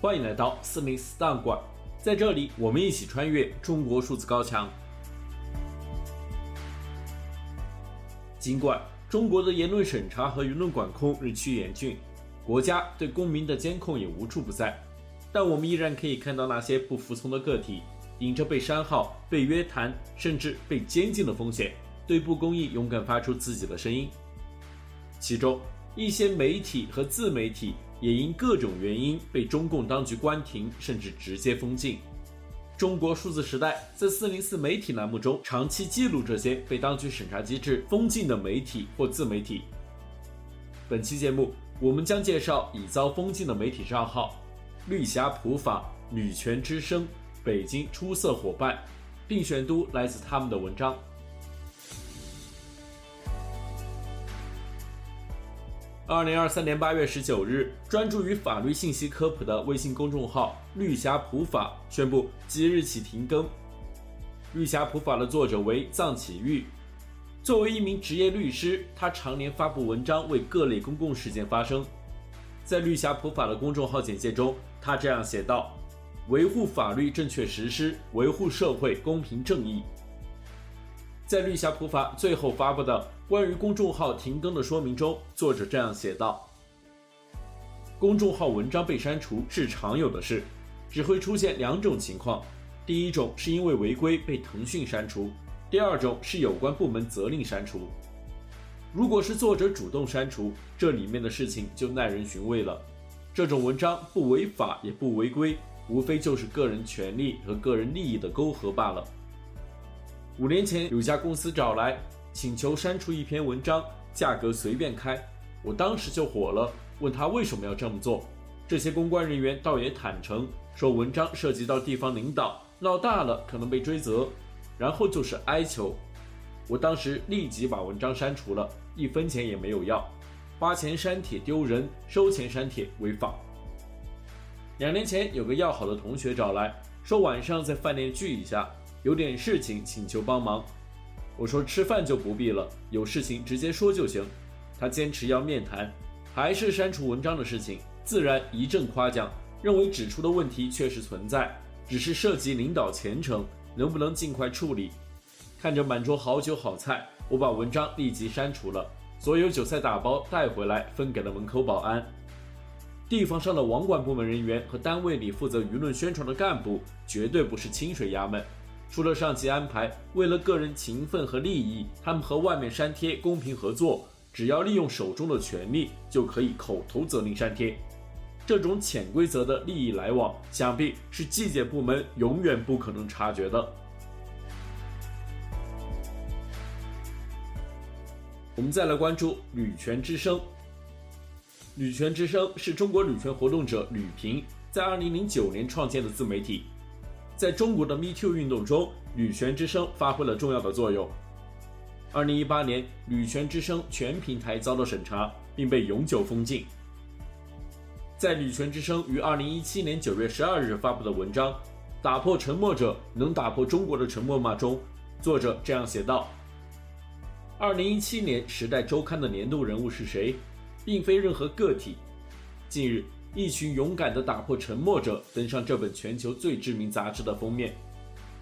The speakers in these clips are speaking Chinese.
欢迎来到四零四档案馆，在这里我们一起穿越中国数字高墙。尽管中国的言论审查和舆论管控日趋严峻，国家对公民的监控也无处不在，但我们依然可以看到那些不服从的个体，顶着被删号、被约谈，甚至被监禁的风险，对不公义勇敢发出自己的声音。其中，一些媒体和自媒体也因各种原因被中共当局关停，甚至直接封禁。中国数字时代在四零四媒体栏目中长期记录这些被当局审查机制封禁的媒体或自媒体。本期节目，我们将介绍已遭封禁的媒体账号：绿霞普法、女权之声、北京出色伙伴，并选读来自他们的文章。二零二三年八月十九日，专注于法律信息科普的微信公众号“绿霞普法”宣布即日起停更。“绿霞普法”的作者为臧启玉，作为一名职业律师，他常年发布文章为各类公共事件发声。在“绿霞普法”的公众号简介中，他这样写道：“维护法律正确实施，维护社会公平正义。”在绿霞普法最后发布的关于公众号停更的说明中，作者这样写道：“公众号文章被删除是常有的事，只会出现两种情况：第一种是因为违规被腾讯删除；第二种是有关部门责令删除。如果是作者主动删除，这里面的事情就耐人寻味了。这种文章不违法也不违规，无非就是个人权利和个人利益的沟合罢了。”五年前，有家公司找来请求删除一篇文章，价格随便开。我当时就火了，问他为什么要这么做。这些公关人员倒也坦诚，说文章涉及到地方领导，闹大了可能被追责。然后就是哀求，我当时立即把文章删除了，一分钱也没有要。花钱删帖丢人，收钱删帖违法。两年前，有个要好的同学找来说晚上在饭店聚一下。有点事情请求帮忙，我说吃饭就不必了，有事情直接说就行。他坚持要面谈，还是删除文章的事情，自然一阵夸奖，认为指出的问题确实存在，只是涉及领导前程，能不能尽快处理？看着满桌好酒好菜，我把文章立即删除了，所有酒菜打包带回来分给了门口保安。地方上的网管部门人员和单位里负责舆论宣传的干部，绝对不是清水衙门。除了上级安排，为了个人情分和利益，他们和外面删帖公平合作，只要利用手中的权力，就可以口头责令删帖。这种潜规则的利益来往，想必是纪检部门永远不可能察觉的。我们再来关注女权之声。女权之声是中国女权活动者吕平在二零零九年创建的自媒体。在中国的 Me Too 运动中，女权之声发挥了重要的作用。二零一八年，女权之声全平台遭到审查，并被永久封禁。在女权之声于二零一七年九月十二日发布的文章《打破沉默者能打破中国的沉默吗》中，作者这样写道：“二零一七年《时代周刊》的年度人物是谁，并非任何个体。近日。”一群勇敢的打破沉默者登上这本全球最知名杂志的封面，《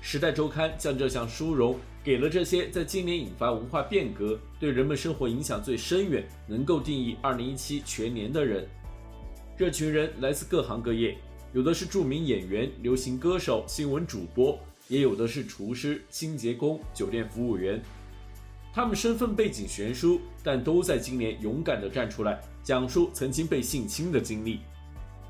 时代周刊》将这项殊荣给了这些在今年引发文化变革、对人们生活影响最深远、能够定义2017全年的人。这群人来自各行各业，有的是著名演员、流行歌手、新闻主播，也有的是厨师、清洁工、酒店服务员。他们身份背景悬殊，但都在今年勇敢地站出来，讲述曾经被性侵的经历，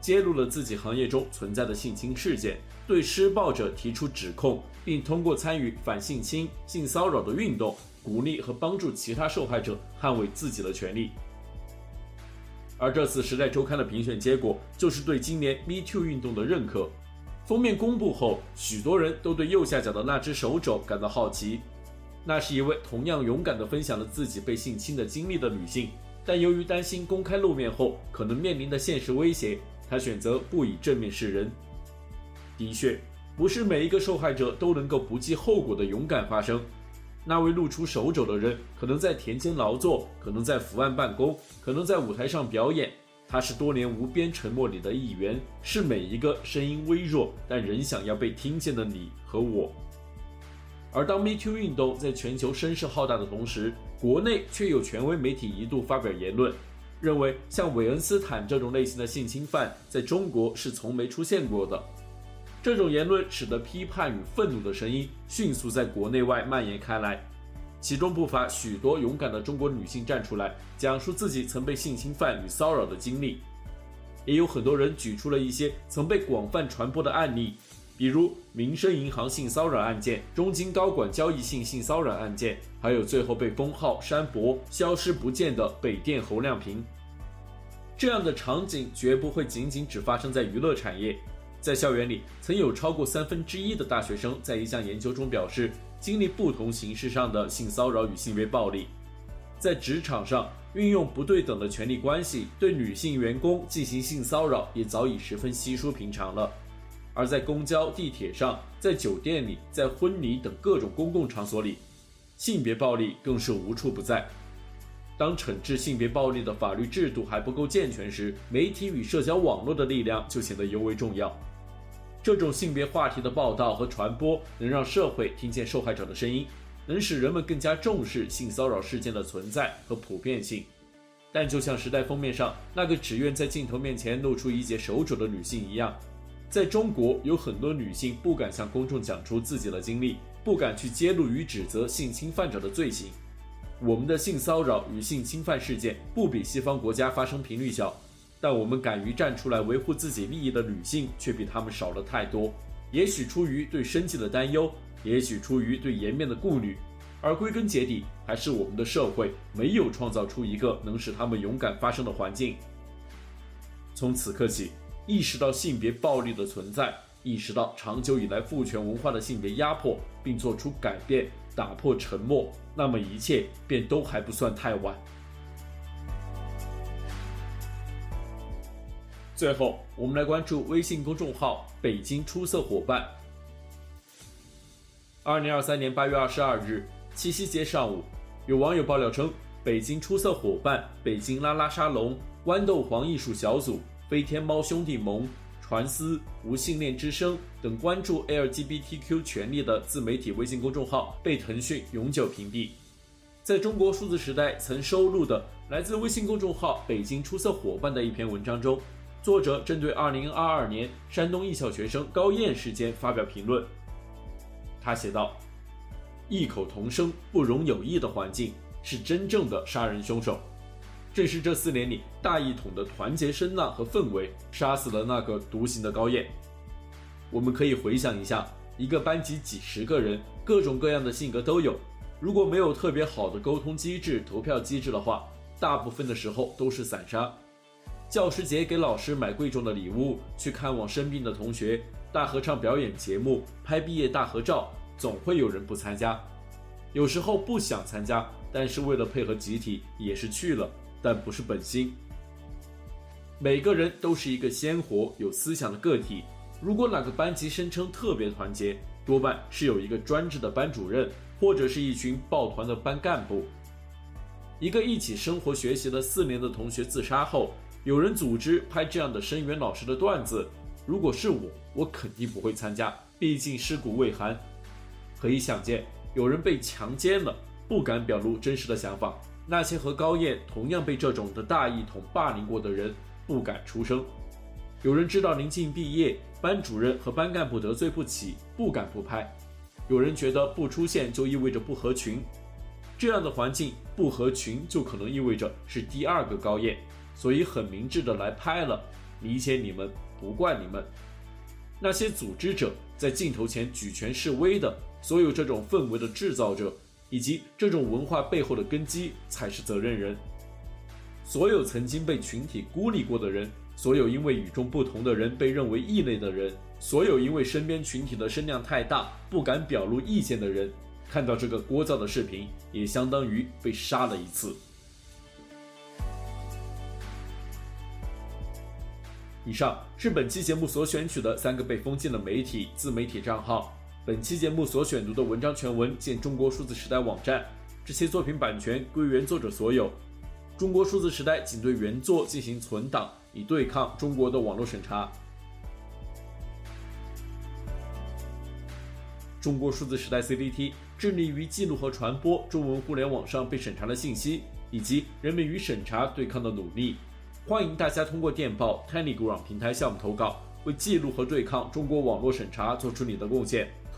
揭露了自己行业中存在的性侵事件，对施暴者提出指控，并通过参与反性侵、性骚扰的运动，鼓励和帮助其他受害者捍卫自己的权利。而这次《时代周刊》的评选结果，就是对今年 Me Too 运动的认可。封面公布后，许多人都对右下角的那只手肘感到好奇。那是一位同样勇敢地分享了自己被性侵的经历的女性，但由于担心公开露面后可能面临的现实威胁，他选择不以正面示人。的确，不是每一个受害者都能够不计后果的勇敢发声。那位露出手肘的人，可能在田间劳作，可能在伏案办公，可能在舞台上表演，他是多年无边沉默里的一员，是每一个声音微弱但仍想要被听见的你和我。而当 Me Too 运动在全球声势浩大的同时，国内却有权威媒体一度发表言论，认为像韦恩斯坦这种类型的性侵犯在中国是从没出现过的。这种言论使得批判与愤怒的声音迅速在国内外蔓延开来，其中不乏许多勇敢的中国女性站出来讲述自己曾被性侵犯与骚扰的经历，也有很多人举出了一些曾被广泛传播的案例。比如民生银行性骚扰案件、中金高管交易性性骚扰案件，还有最后被封号删博、消失不见的北电侯亮平。这样的场景绝不会仅仅只发生在娱乐产业，在校园里，曾有超过三分之一的大学生在一项研究中表示，经历不同形式上的性骚扰与性别暴力。在职场上，运用不对等的权力关系对女性员工进行性骚扰，也早已十分稀疏平常了。而在公交、地铁上，在酒店里，在婚礼等各种公共场所里，性别暴力更是无处不在。当惩治性别暴力的法律制度还不够健全时，媒体与社交网络的力量就显得尤为重要。这种性别话题的报道和传播，能让社会听见受害者的声音，能使人们更加重视性骚扰事件的存在和普遍性。但就像时代封面上那个只愿在镜头面前露出一截手肘的女性一样。在中国，有很多女性不敢向公众讲出自己的经历，不敢去揭露与指责性侵犯者的罪行。我们的性骚扰与性侵犯事件不比西方国家发生频率小，但我们敢于站出来维护自己利益的女性却比他们少了太多。也许出于对生计的担忧，也许出于对颜面的顾虑，而归根结底，还是我们的社会没有创造出一个能使他们勇敢发声的环境。从此刻起。意识到性别暴力的存在，意识到长久以来父权文化的性别压迫，并做出改变，打破沉默，那么一切便都还不算太晚。最后，我们来关注微信公众号“北京出色伙伴”。二零二三年八月二十二日，七夕节上午，有网友爆料称，北京出色伙伴、北京拉拉沙龙、豌豆黄艺术小组。飞天猫兄弟盟、传思、无性恋之声等关注 LGBTQ 权利的自媒体微信公众号被腾讯永久屏蔽。在中国数字时代曾收录的来自微信公众号“北京出色伙伴”的一篇文章中，作者针对2022年山东艺校学生高燕事件发表评论。他写道：“异口同声、不容有异的环境，是真正的杀人凶手。”正是这四年里大一统的团结声浪和氛围，杀死了那个独行的高燕。我们可以回想一下，一个班级几十个人，各种各样的性格都有。如果没有特别好的沟通机制、投票机制的话，大部分的时候都是散沙。教师节给老师买贵重的礼物，去看望生病的同学，大合唱表演节目，拍毕业大合照，总会有人不参加。有时候不想参加，但是为了配合集体，也是去了。但不是本心。每个人都是一个鲜活有思想的个体。如果哪个班级声称特别团结，多半是有一个专职的班主任，或者是一群抱团的班干部。一个一起生活学习了四年的同学自杀后，有人组织拍这样的声援老师的段子。如果是我，我肯定不会参加，毕竟尸骨未寒。可以想见，有人被强奸了，不敢表露真实的想法。那些和高燕同样被这种的大一统霸凌过的人不敢出声。有人知道临近毕业，班主任和班干部得罪不起，不敢不拍。有人觉得不出现就意味着不合群，这样的环境不合群就可能意味着是第二个高燕，所以很明智的来拍了。理解你们，不怪你们。那些组织者在镜头前举拳示威的，所有这种氛围的制造者。以及这种文化背后的根基才是责任人。所有曾经被群体孤立过的人，所有因为与众不同的人被认为异类的人，所有因为身边群体的声量太大不敢表露意见的人，看到这个聒噪的视频，也相当于被杀了一次。以上是本期节目所选取的三个被封禁的媒体自媒体账号。本期节目所选读的文章全文见中国数字时代网站，这些作品版权归原作者所有。中国数字时代仅对原作进行存档，以对抗中国的网络审查。中国数字时代 CCT 致力于记录和传播中文互联网上被审查的信息，以及人们与审查对抗的努力。欢迎大家通过电报 Telegram 平台项目投稿，为记录和对抗中国网络审查做出你的贡献。